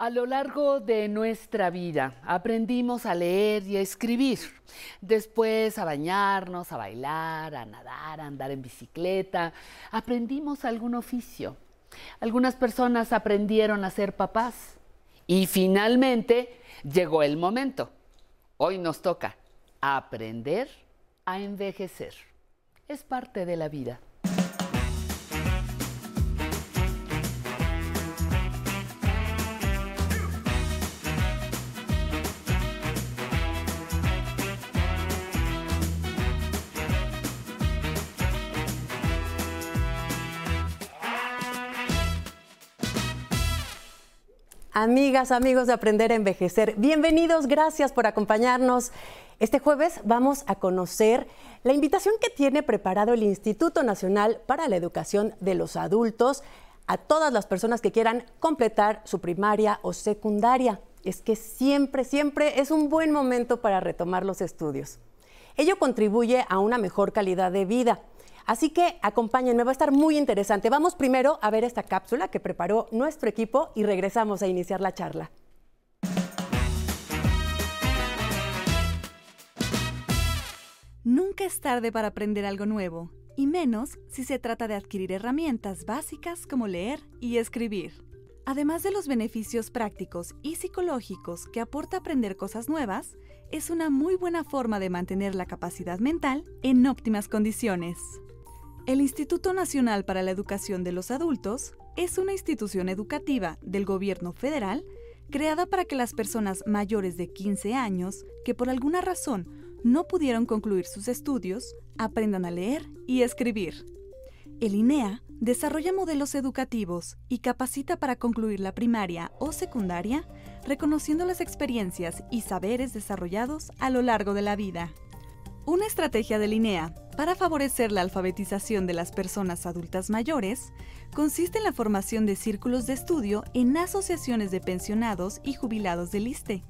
A lo largo de nuestra vida aprendimos a leer y a escribir, después a bañarnos, a bailar, a nadar, a andar en bicicleta, aprendimos algún oficio. Algunas personas aprendieron a ser papás y finalmente llegó el momento. Hoy nos toca aprender a envejecer. Es parte de la vida. Amigas, amigos de Aprender a Envejecer, bienvenidos, gracias por acompañarnos. Este jueves vamos a conocer la invitación que tiene preparado el Instituto Nacional para la Educación de los Adultos a todas las personas que quieran completar su primaria o secundaria. Es que siempre, siempre es un buen momento para retomar los estudios. Ello contribuye a una mejor calidad de vida Así que acompáñenme, va a estar muy interesante. Vamos primero a ver esta cápsula que preparó nuestro equipo y regresamos a iniciar la charla. Nunca es tarde para aprender algo nuevo, y menos si se trata de adquirir herramientas básicas como leer y escribir. Además de los beneficios prácticos y psicológicos que aporta aprender cosas nuevas, es una muy buena forma de mantener la capacidad mental en óptimas condiciones. El Instituto Nacional para la Educación de los Adultos es una institución educativa del gobierno federal creada para que las personas mayores de 15 años que por alguna razón no pudieron concluir sus estudios aprendan a leer y escribir. El INEA desarrolla modelos educativos y capacita para concluir la primaria o secundaria, reconociendo las experiencias y saberes desarrollados a lo largo de la vida. Una estrategia de INEA para favorecer la alfabetización de las personas adultas mayores consiste en la formación de círculos de estudio en asociaciones de pensionados y jubilados del ISTE,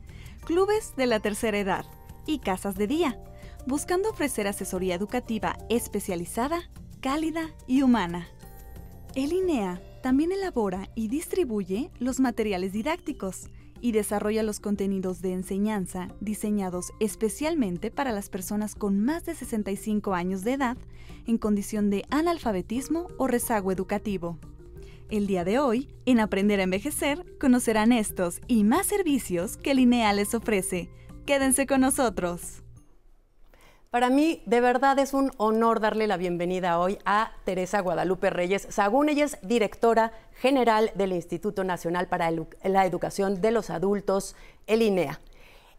clubes de la tercera edad y casas de día, buscando ofrecer asesoría educativa especializada, cálida y humana. El INEA también elabora y distribuye los materiales didácticos, y desarrolla los contenidos de enseñanza diseñados especialmente para las personas con más de 65 años de edad en condición de analfabetismo o rezago educativo. El día de hoy, en Aprender a Envejecer, conocerán estos y más servicios que Linea les ofrece. Quédense con nosotros. Para mí, de verdad, es un honor darle la bienvenida hoy a Teresa Guadalupe Reyes Sagún. Ella es directora general del Instituto Nacional para la Educación de los Adultos, el INEA.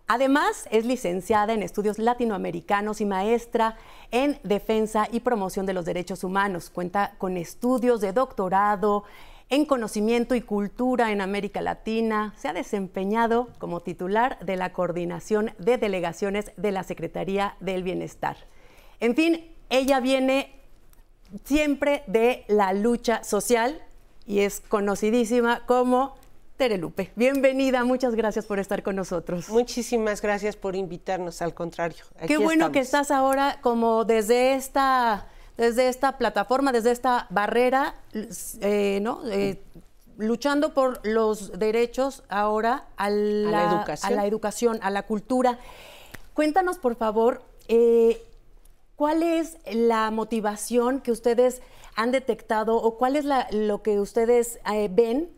Además, es licenciada en estudios latinoamericanos y maestra en defensa y promoción de los derechos humanos. Cuenta con estudios de doctorado en conocimiento y cultura en América Latina. Se ha desempeñado como titular de la coordinación de delegaciones de la Secretaría del Bienestar. En fin, ella viene siempre de la lucha social y es conocidísima como Terelupe. Bienvenida, muchas gracias por estar con nosotros. Muchísimas gracias por invitarnos, al contrario. Qué bueno que estás ahora como desde esta desde esta plataforma, desde esta barrera, eh, ¿no? Eh, luchando por los derechos ahora a la, educación. a la cultura. Cuéntanos, por favor, eh, ¿cuál es la motivación que ustedes han detectado o cuál es lo que ustedes ven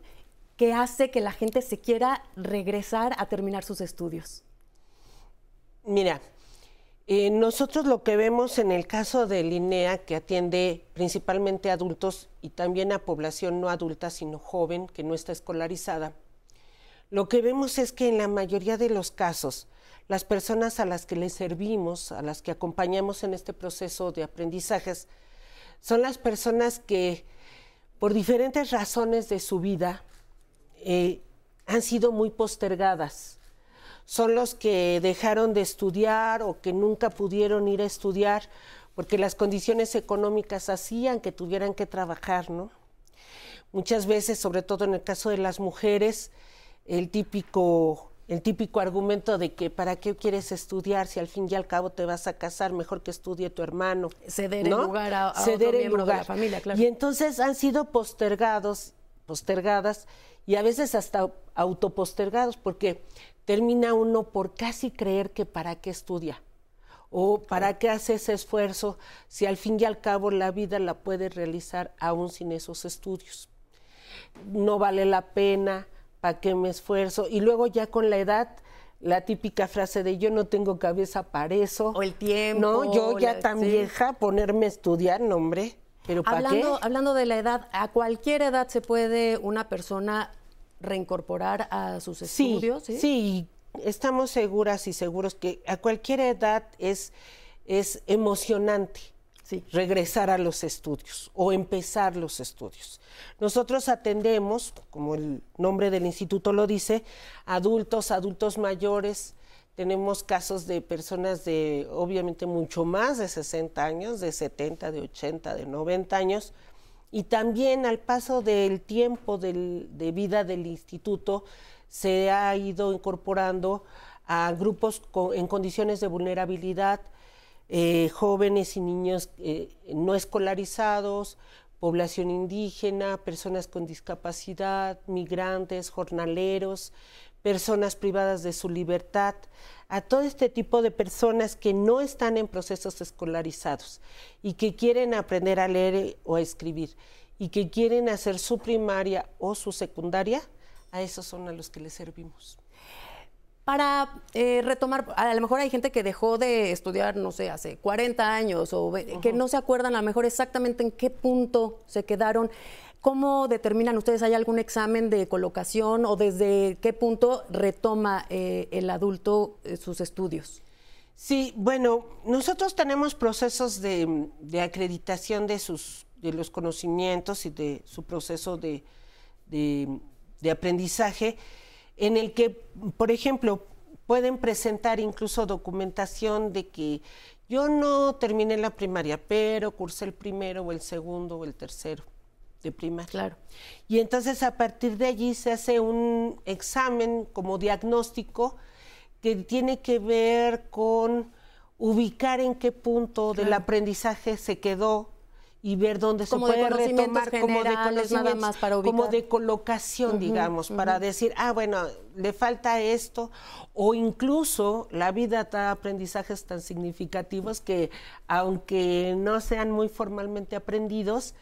que hace que la gente se quiera regresar a terminar sus estudios? Mira, eh, nosotros lo que vemos en el caso de Linea, que atiende principalmente a adultos y también a población no adulta, sino joven, que no está escolarizada, lo que vemos es que en la mayoría de los casos, las personas a las que les servimos, a las que acompañamos en este proceso de aprendizajes, son las personas que por diferentes razones de su vida eh, han sido muy postergadas son los que dejaron de estudiar o que nunca pudieron ir a estudiar porque las condiciones económicas hacían que tuvieran que trabajar, ¿no? Muchas veces, sobre todo en el caso de las mujeres, el típico el típico argumento de que para qué quieres estudiar si al fin y al cabo te vas a casar, mejor que estudie tu hermano. Ceder el lugar a, Ceder otro miembro de la familia, claro. Y entonces han sido postergados, postergadas y a veces hasta autopostergados, porque termina uno por casi creer que para qué estudia o para qué hace ese esfuerzo si al fin y al cabo la vida la puede realizar aún sin esos estudios. No vale la pena, ¿para qué me esfuerzo? Y luego ya con la edad la típica frase de yo no tengo cabeza para eso. O el tiempo. No, yo ya tan vieja, ponerme a estudiar, no hombre. Pero ¿para hablando, hablando de la edad, ¿a cualquier edad se puede una persona reincorporar a sus estudios? Sí, sí, estamos seguras y seguros que a cualquier edad es, es emocionante regresar a los estudios o empezar los estudios. Nosotros atendemos, como el nombre del instituto lo dice, adultos, adultos mayores. Tenemos casos de personas de, obviamente, mucho más de 60 años, de 70, de 80, de 90 años. Y también al paso del tiempo de vida del instituto, se ha ido incorporando a grupos en condiciones de vulnerabilidad, eh, jóvenes y niños eh, no escolarizados, población indígena, personas con discapacidad, migrantes, jornaleros, personas privadas de su libertad, a todo este tipo de personas que no están en procesos escolarizados y que quieren aprender a leer o a escribir y que quieren hacer su primaria o su secundaria, a esos son a los que les servimos. Para eh, retomar, a lo mejor hay gente que dejó de estudiar, no sé, hace 40 años o que no se acuerdan a lo mejor exactamente en qué punto se quedaron. ¿Cómo determinan ustedes? ¿Hay algún examen de colocación o desde qué punto retoma eh, el adulto eh, sus estudios? Sí, bueno, nosotros tenemos procesos de, acreditación de, sus, de los conocimientos y de su proceso de, de aprendizaje en el que, por ejemplo, pueden presentar incluso documentación de que yo no terminé la primaria, pero cursé el primero o el segundo o el tercero de primaria. Claro. Y entonces a partir de allí se hace un examen como diagnóstico que tiene que ver con ubicar en qué punto del aprendizaje se quedó y ver dónde se puede retomar como de más para como de colocación, digamos, para decir, ah, bueno, le falta esto, o incluso la vida da aprendizajes tan significativos que aunque no sean muy formalmente aprendidos,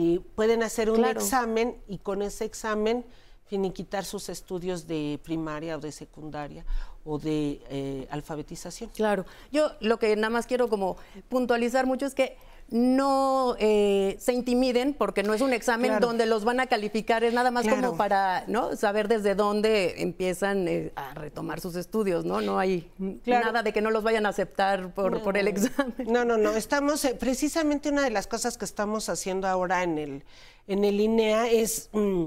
eh, pueden hacer un examen y con ese examen finiquitar sus estudios de primaria o de secundaria o de eh, alfabetización. Claro, yo lo que nada más quiero como puntualizar mucho es que no eh, se intimiden porque no es un examen donde los van a calificar, es nada más como para ¿no? saber desde dónde empiezan eh, a retomar sus estudios, ¿no? No hay nada de que no los vayan a aceptar por, por el examen. No, no, no, estamos, eh, precisamente una de las cosas que estamos haciendo ahora en el, en el INEA es... Mm,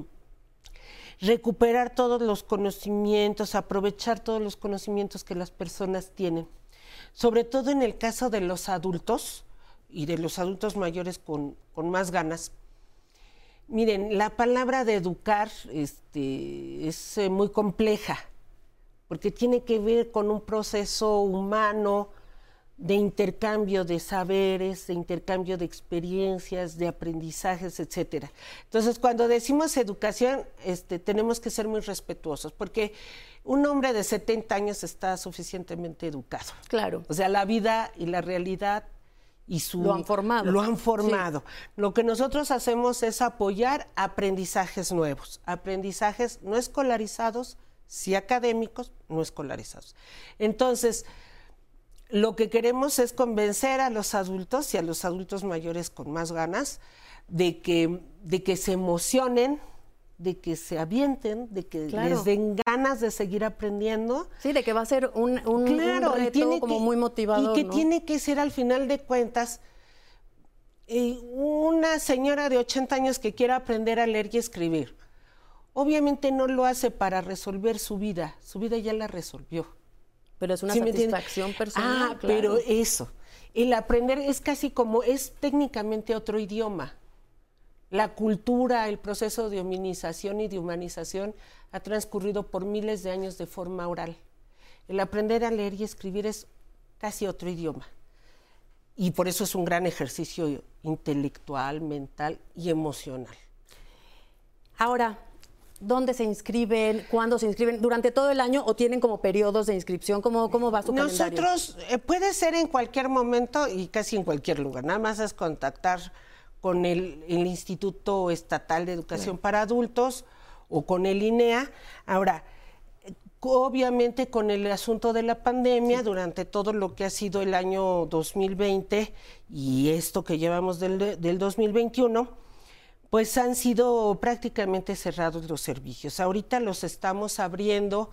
recuperar todos los conocimientos, aprovechar todos los conocimientos que las personas tienen. Sobre todo en el caso de los adultos, y de los adultos mayores con, más ganas. Miren, la palabra de educar este, es eh, muy compleja, porque tiene que ver con un proceso humano de intercambio de saberes, de intercambio de experiencias, de aprendizajes, etcétera. Entonces, cuando decimos educación, este, tenemos que ser muy respetuosos, porque un hombre de 70 años está suficientemente educado. Claro. O sea, la vida y la realidad y su, lo han formado. Lo han formado. Lo que nosotros hacemos es apoyar aprendizajes nuevos, aprendizajes no escolarizados, sí académicos, no escolarizados. Entonces, lo que queremos es convencer a los adultos y a los adultos mayores con más ganas de que, de que se emocionen de que se avienten, de que les den ganas de seguir aprendiendo. Sí, de que va a ser un, un, reto como muy motivador. Y que tiene que ser al final de cuentas eh, una señora de 80 años que quiera aprender a leer y escribir. Obviamente no lo hace para resolver su vida, su vida ya la resolvió. Pero es una satisfacción personal. Ah, pero eso, el aprender es casi como, es técnicamente otro idioma. La cultura, el proceso de hominización y de humanización ha transcurrido por miles de años de forma oral. El aprender a leer y escribir es casi otro idioma. Y por eso es un gran ejercicio intelectual, mental y emocional. Ahora, dónde se inscriben, cuándo se inscriben, durante todo el año o tienen como periodos de inscripción, cómo, cómo va su calendario? Nosotros eh, puede ser en cualquier momento y casi en cualquier lugar, nada más es contactar con el, Instituto Estatal de Educación para Adultos o con el INEA. Ahora, obviamente con el asunto de la pandemia, durante todo lo que ha sido el año 2020 y esto que llevamos del, del 2021, pues han sido prácticamente cerrados los servicios. Ahorita los estamos abriendo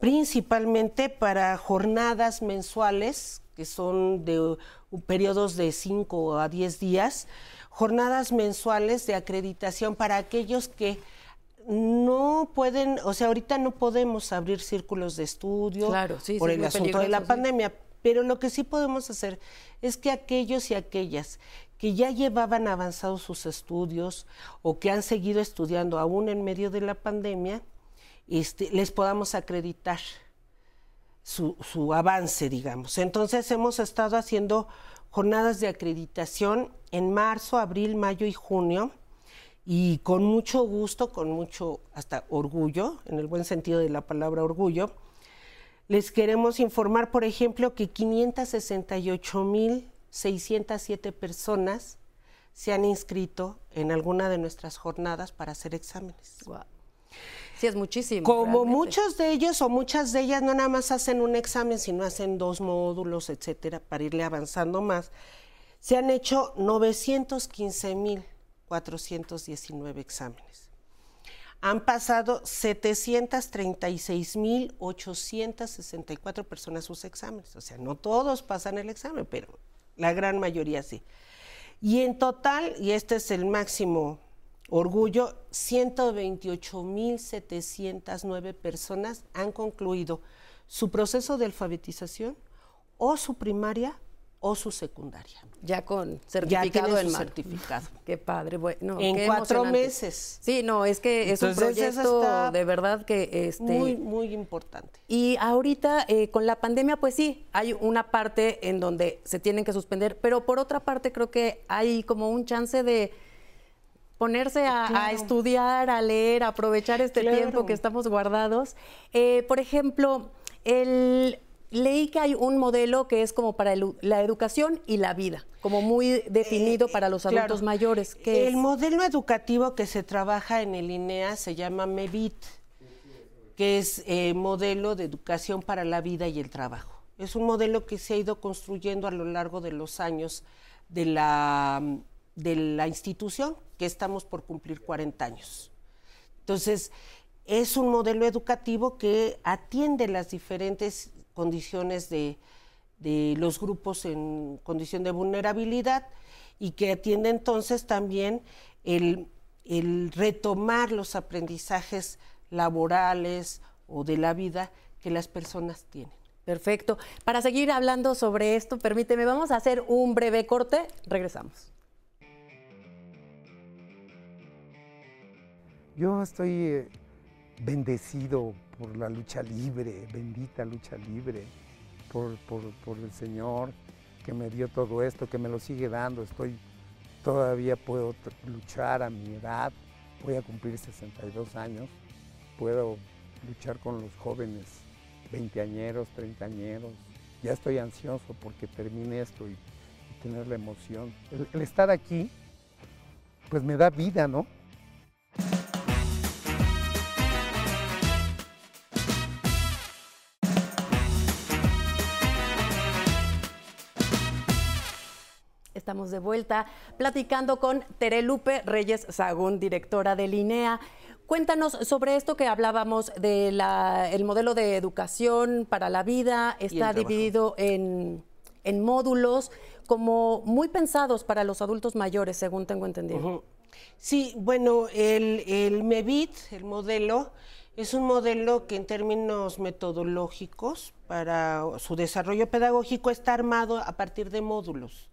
principalmente para jornadas mensuales, que son de periodos de 5 a 10 días, jornadas mensuales de acreditación para aquellos que no pueden, o sea, ahorita no podemos abrir círculos de estudio por el asunto de la pandemia, pero lo que sí podemos hacer es que aquellos y aquellas que ya llevaban avanzados sus estudios o que han seguido estudiando aún en medio de la pandemia, este, les podamos acreditar su, su avance, digamos. Entonces hemos estado haciendo jornadas de acreditación en marzo, abril, mayo y junio y con mucho gusto, con mucho hasta orgullo, en el buen sentido de la palabra orgullo, les queremos informar, por ejemplo, que 568.607 personas se han inscrito en alguna de nuestras jornadas para hacer exámenes. Sí, es muchísimo. Como muchos de ellos o muchas de ellas no nada más hacen un examen, sino hacen dos módulos, etcétera, para irle avanzando más, se han hecho 915 mil 419 exámenes. Han pasado 736.864 personas sus exámenes. O sea, no todos pasan el examen, pero la gran mayoría sí. Y en total, y este es el máximo orgullo, 128.709 personas han concluido su proceso de alfabetización o su primaria o su secundaria. Ya con certificado ya certificado. Qué padre. Bueno, en cuatro meses. Sí, no, es que es un proyecto de verdad que este muy muy importante. Y ahorita eh, con la pandemia, pues sí, hay una parte en donde se tienen que suspender, pero por otra parte creo que hay como un chance de ponerse a, estudiar, a leer, a aprovechar este tiempo que estamos guardados. Eh, por ejemplo, el leí que hay un modelo que es como para la educación y la vida, como muy definido para los adultos mayores. el modelo educativo que se trabaja en el INEA se llama MEVIT, que es eh, modelo de educación para la vida y el trabajo. Es un modelo que se ha ido construyendo a lo largo de los años de la, de la institución, que estamos por cumplir 40 años. Entonces, es un modelo educativo que atiende las diferentes condiciones de, los grupos en condición de vulnerabilidad y que atiende entonces también el, retomar los aprendizajes laborales o de la vida que las personas tienen. Perfecto. Para seguir hablando sobre esto, permíteme, vamos a hacer un breve corte. Regresamos. Yo estoy eh, bendecido por la lucha libre, bendita lucha libre, por, el Señor que me dio todo esto, que me lo sigue dando. Estoy, todavía puedo luchar a mi edad, voy a cumplir 62 años, puedo luchar con los jóvenes, veinteañeros, treintañeros. Ya estoy ansioso porque termine esto y, tener la emoción. el estar aquí, pues me da vida, ¿no? Estamos de vuelta platicando con Terelupe Reyes Sagún, directora de Linea. Cuéntanos sobre esto que hablábamos del modelo de educación para la vida. Está dividido en, módulos como muy pensados para los adultos mayores, según tengo entendido. Sí, bueno, el, el MEVIT, el modelo, es un modelo que en términos metodológicos para su desarrollo pedagógico está armado a partir de módulos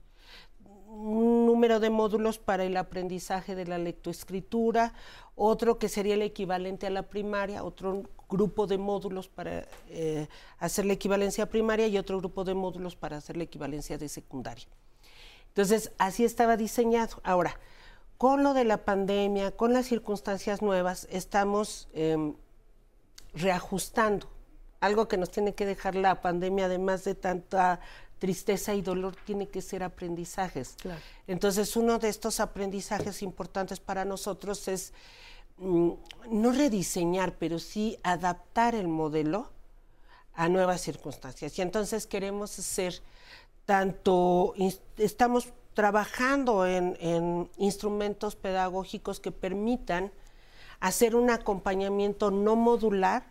un número de módulos para el aprendizaje de la lectoescritura, otro que sería el equivalente a la primaria, otro grupo de módulos para eh, hacer la equivalencia primaria y otro grupo de módulos para hacer la equivalencia de secundaria. Entonces, así estaba diseñado. Ahora, con lo de la pandemia, con las circunstancias nuevas, estamos em, reajustando. Algo que nos tiene que dejar la pandemia, además de tanta tristeza y dolor, tiene que ser aprendizajes. Entonces, uno de estos aprendizajes importantes para nosotros es mm, no rediseñar, pero sí adaptar el modelo a nuevas circunstancias. Y entonces queremos hacer tanto, estamos trabajando en, instrumentos pedagógicos que permitan hacer un acompañamiento no modular,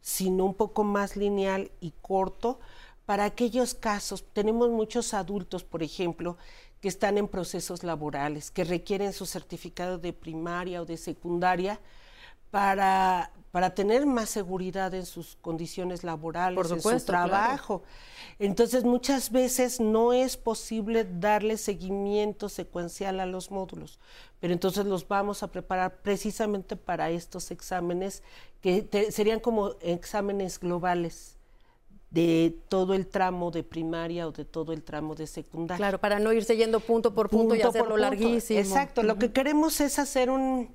sino un poco más lineal y corto para aquellos casos. Tenemos muchos adultos, por ejemplo, que están en procesos laborales, que requieren su certificado de primaria o de secundaria para, para tener más seguridad en sus condiciones laborales, en su trabajo. Entonces, muchas veces no es posible darle seguimiento secuencial a los módulos, pero entonces los vamos a preparar precisamente para estos exámenes que serían como exámenes globales de todo el tramo de primaria o de todo el tramo de secundaria. Claro, para no irse yendo punto por punto, y hacerlo larguísimo. Exacto, lo que queremos es hacer un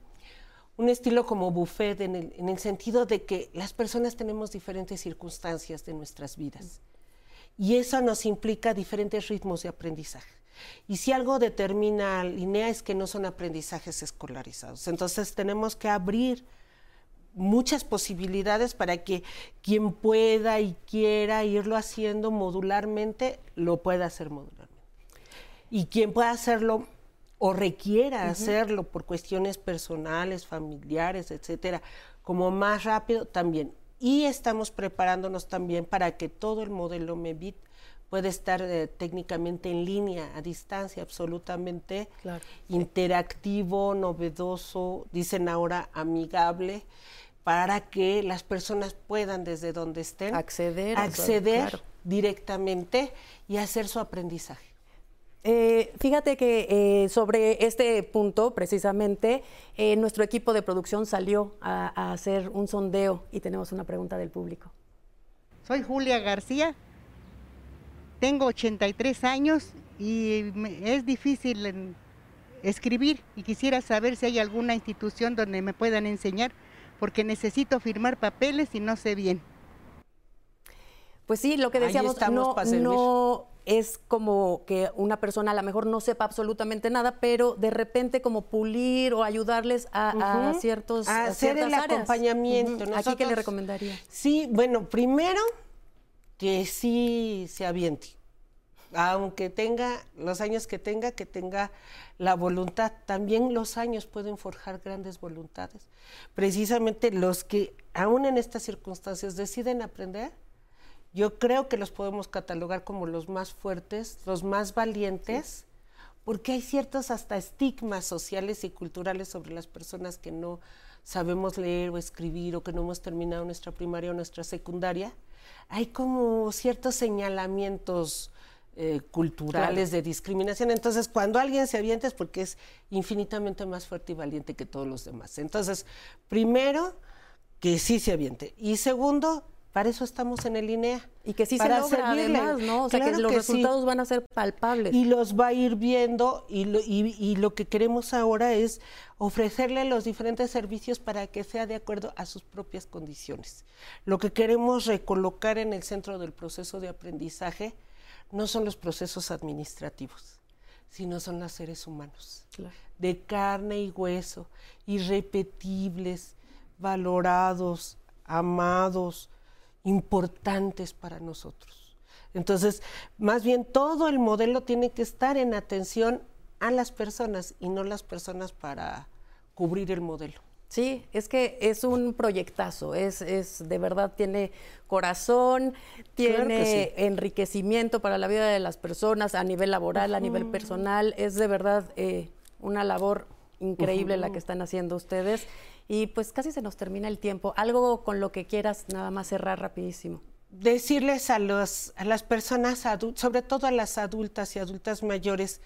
un estilo como buffet en el, en el, sentido de que las personas tenemos diferentes circunstancias de nuestras vidas y eso nos implica diferentes ritmos de aprendizaje. Y si algo determina línea es que no son aprendizajes escolarizados. Entonces tenemos que abrir muchas posibilidades para que quien pueda y quiera irlo haciendo modularmente, lo pueda hacer modularmente. Y quien pueda hacerlo o requiera hacerlo por cuestiones personales, familiares, etcétera, como más rápido también. Y estamos preparándonos también para que todo el modelo MEBIT pueda estar eh, técnicamente en línea, a distancia, absolutamente interactivo, novedoso, dicen ahora amigable, para que las personas puedan desde donde estén acceder, acceder directamente y hacer su aprendizaje. Eh, fíjate que eh, sobre este punto, precisamente, eh, nuestro equipo de producción salió a, hacer un sondeo y tenemos una pregunta del público. Soy Julia García, tengo 83 años y es difícil escribir y quisiera saber si hay alguna institución donde me puedan enseñar porque necesito firmar papeles y no sé bien. Pues sí, lo que decíamos, no, no es como que una persona a lo mejor no sepa absolutamente nada, pero de repente como pulir o ayudarles a, ciertos a hacer el acompañamiento. ¿Aquí qué le recomendaría? Sí, bueno, primero que sí se aviente, aunque tenga los años que tenga, que tenga la voluntad. También los años pueden forjar grandes voluntades. Precisamente los que aún en estas circunstancias deciden aprender yo creo que los podemos catalogar como los más fuertes, los más valientes, porque hay ciertos hasta estigmas sociales y culturales sobre las personas que no sabemos leer o escribir o que no hemos terminado nuestra primaria o nuestra secundaria. Hay como ciertos señalamientos eh, culturales de discriminación. Entonces, cuando alguien se avienta es porque es infinitamente más fuerte y valiente que todos los demás. Entonces, primero, que sí se aviente. Y segundo, para eso estamos en el INEA. Y que sí se logra además, ¿no? O sea, que los resultados van a ser palpables. Y los va a ir viendo y lo, y, lo que queremos ahora es ofrecerle los diferentes servicios para que sea de acuerdo a sus propias condiciones. Lo que queremos recolocar en el centro del proceso de aprendizaje no son los procesos administrativos, sino son los seres humanos, de carne y hueso, irrepetibles, valorados, amados, importantes para nosotros. Entonces, más bien todo el modelo tiene que estar en atención a las personas y no las personas para cubrir el modelo. Sí, es que es un proyectazo, es, es de verdad tiene corazón, tiene enriquecimiento para la vida de las personas a nivel laboral, a nivel personal, es de verdad eh, una labor increíble la que están haciendo ustedes. Y pues casi se nos termina el tiempo. Algo con lo que quieras nada más cerrar rapidísimo. Decirles a, los, a las personas, sobre todo a las adultas y adultas mayores,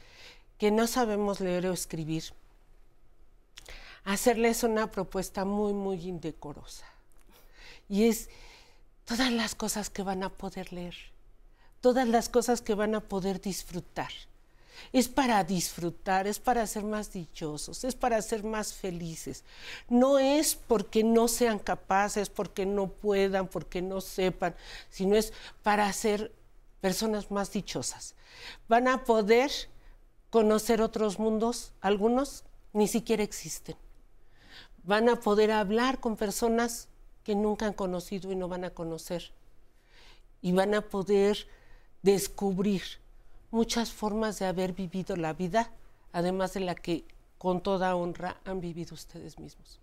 que no sabemos leer o escribir, hacerles una propuesta muy, muy indecorosa. Y es todas las cosas que van a poder leer, todas las cosas que van a poder disfrutar. es para disfrutar, es para ser más dichosos, es para ser más felices. No es porque no sean capaces, porque no puedan, porque no sepan, sino es para ser personas más dichosas. Van a poder conocer otros mundos, algunos ni siquiera existen. Van a poder hablar con personas que nunca han conocido y no van a conocer. Y van a poder descubrir muchas formas de haber vivido la vida, además de la que con toda honra han vivido ustedes mismos.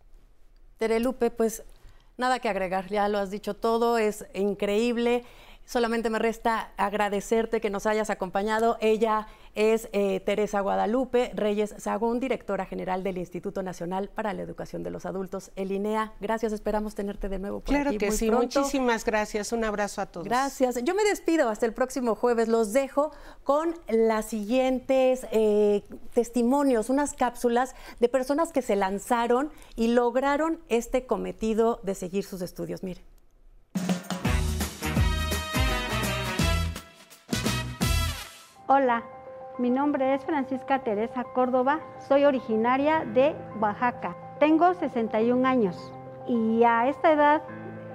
Terelupe, pues nada que agregar, ya lo has dicho todo, es increíble. Solamente me resta agradecerte que nos hayas acompañado. Ella es eh, Teresa Guadalupe Reyes Sagún, directora general del Instituto Nacional para la Educación de los Adultos, el INEA. Gracias, esperamos tenerte de nuevo por claro que sí, muchísimas gracias. Un abrazo a todos. Gracias. Yo me despido hasta el próximo jueves. Los dejo con las siguientes eh, testimonios, unas cápsulas de personas que se lanzaron y lograron este cometido de seguir sus estudios. Mire. Hola, mi nombre es Francisca Teresa Córdoba, soy originaria de Oaxaca. Tengo 61 años y a esta edad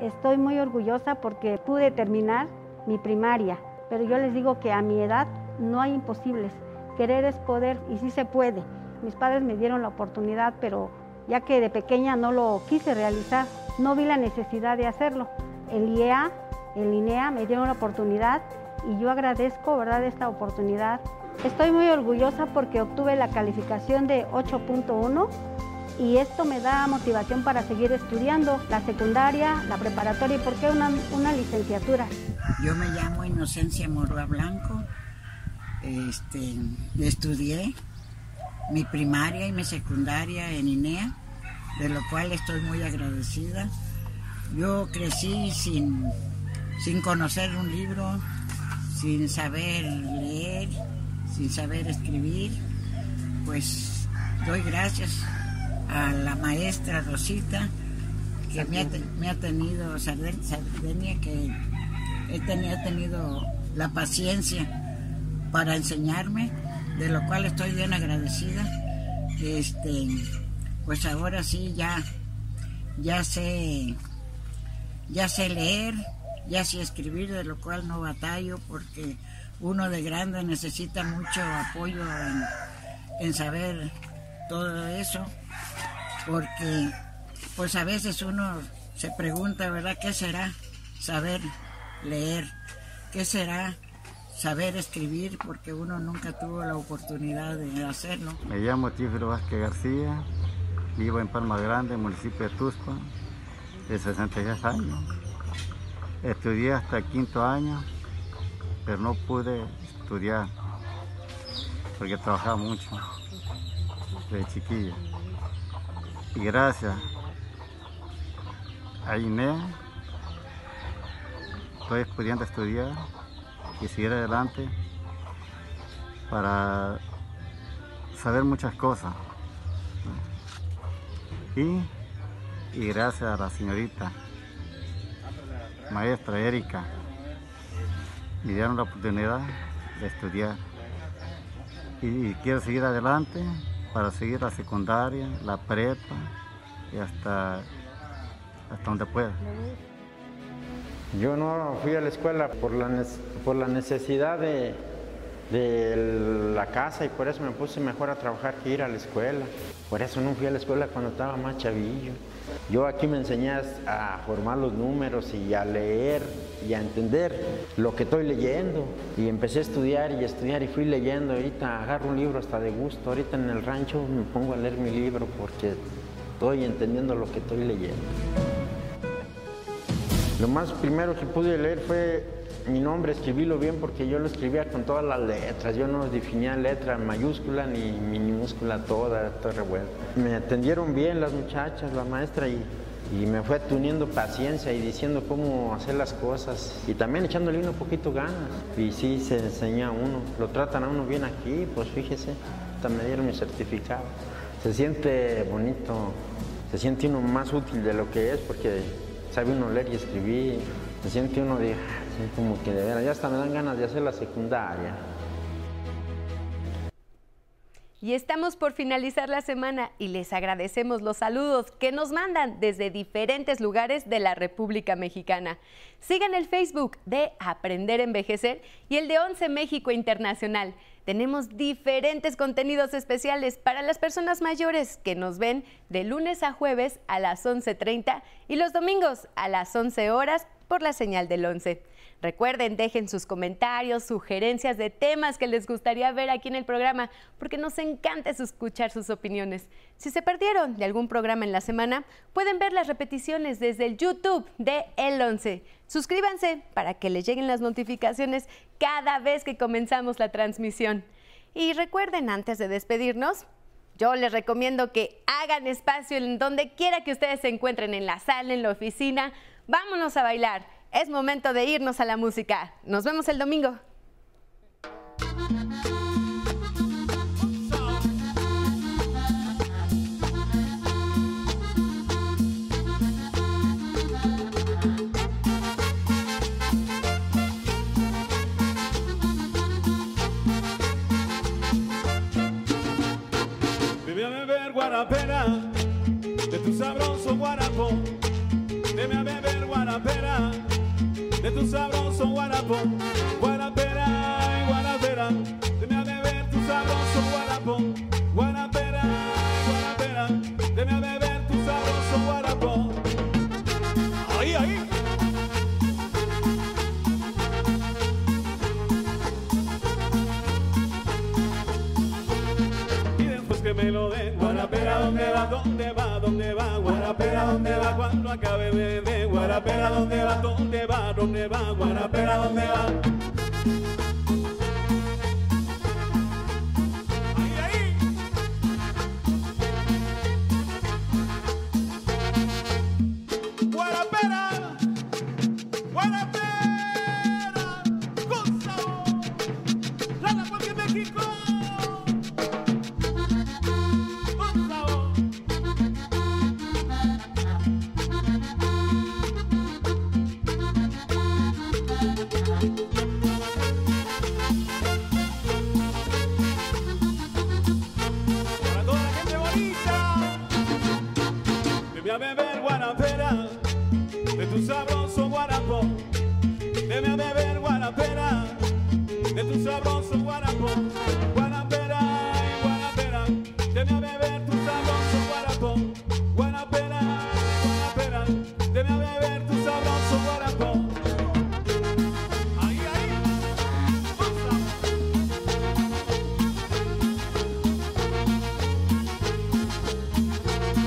estoy muy orgullosa porque pude terminar mi primaria, pero yo les digo que a mi edad no hay imposibles. Querer es poder y sí se puede. Mis padres me dieron la oportunidad, pero ya que de pequeña no lo quise realizar, no vi la necesidad de hacerlo. El IEA, el INEA me dieron la oportunidad y yo agradezco, ¿verdad?, esta oportunidad. Estoy muy orgullosa porque obtuve la calificación de 8.1 y esto me da motivación para seguir estudiando la secundaria, la preparatoria y por qué una, una licenciatura. Yo me llamo Inocencia Moroa Blanco, este, estudié mi primaria y mi secundaria en INEA, de lo cual estoy muy agradecida. Yo crecí sin, sin conocer un libro, sin saber leer, sin saber escribir, pues doy gracias a la maestra Rosita que me ha, tenido, Sardenia, que he tenido, tenido la paciencia para enseñarme, de lo cual estoy bien agradecida. Este, pues ahora sí ya, ya sé, ya sé leer, ya sé escribir, de lo cual no batallo porque uno de grande necesita mucho apoyo en, saber todo eso, porque pues a veces uno se pregunta, ¿verdad? ¿Qué será saber leer? ¿Qué será saber escribir? Porque uno nunca tuvo la oportunidad de hacerlo. Me llamo Tífero Vázquez García, vivo en Palma Grande, municipio de Tusco, de 66 años. Estudié hasta el quinto año, pero no pude estudiar porque trabajaba mucho de chiquilla. Y gracias a INEA estoy pudiendo estudiar y seguir adelante para saber muchas cosas. Y, y gracias a la señorita maestra Erika, me dieron la oportunidad de estudiar. Y, quiero seguir adelante para seguir la secundaria, la prepa y hasta, hasta donde pueda. Yo no fui a la escuela por la, por la necesidad de, de la casa y por eso me puse mejor a trabajar que ir a la escuela. Por eso no fui a la escuela cuando estaba más chavillo. Yo aquí me enseñé a formar los números y a leer y a entender lo que estoy leyendo. Y empecé a estudiar y a estudiar y fui leyendo. Ahorita agarro un libro hasta de gusto. Ahorita en el rancho me pongo a leer mi libro porque estoy entendiendo lo que estoy leyendo. Lo más primero que pude leer fue mi nombre, escribílo bien porque yo lo escribía con todas las letras. Yo no definía letra mayúscula ni minúscula toda, todo revuelto. Me atendieron bien las muchachas, la maestra y, y me fue teniendo paciencia y diciendo cómo hacer las cosas y también echándole un poquito ganas. Y sí, se enseña a uno, lo tratan a uno bien aquí, pues fíjese, hasta me dieron mi certificado. Se siente bonito, se siente uno más útil de lo que es porque sabe uno leer y escribir, se siente uno de, como que de veras, ya hasta me dan ganas de hacer la secundaria. Y estamos por finalizar la semana y les agradecemos los saludos que nos mandan desde diferentes lugares de la República Mexicana. Sigan el Facebook de Aprender a Envejecer y el de Once México Internacional. Tenemos diferentes contenidos especiales para las personas mayores que nos ven de lunes a jueves a las 11.30 y los domingos a las 11 horas por la señal del 11. Recuerden, dejen sus comentarios, sugerencias de temas que les gustaría ver aquí en el programa, porque nos encanta escuchar sus opiniones. Si se perdieron de algún programa en la semana, pueden ver las repeticiones desde el YouTube de El 11. Suscríbanse para que les lleguen las notificaciones cada vez que comenzamos la transmisión. Y recuerden, antes de despedirnos, yo les recomiendo que hagan espacio en donde quiera que ustedes se encuentren, en la sala, en la oficina. Vámonos a bailar es momento de irnos a la música. Nos vemos el domingo. Guarapera de tu sabroso guarapo. Debe a beber guarapera tu sabroso guarapo, guarapera guarapera, deme a beber tu sabroso guarapo, guarapera guarapera, deme a beber tu sabroso guarapo. Ahí, ahí. Y después que me lo den, guarapera, ¿dónde va? ¿Dónde va? Guarapera, ¿dónde va? Cuando acabe beber, guarapera, ¿dónde va? ¿Dónde va? ¿Dónde va? Guarapera, ¿dónde va?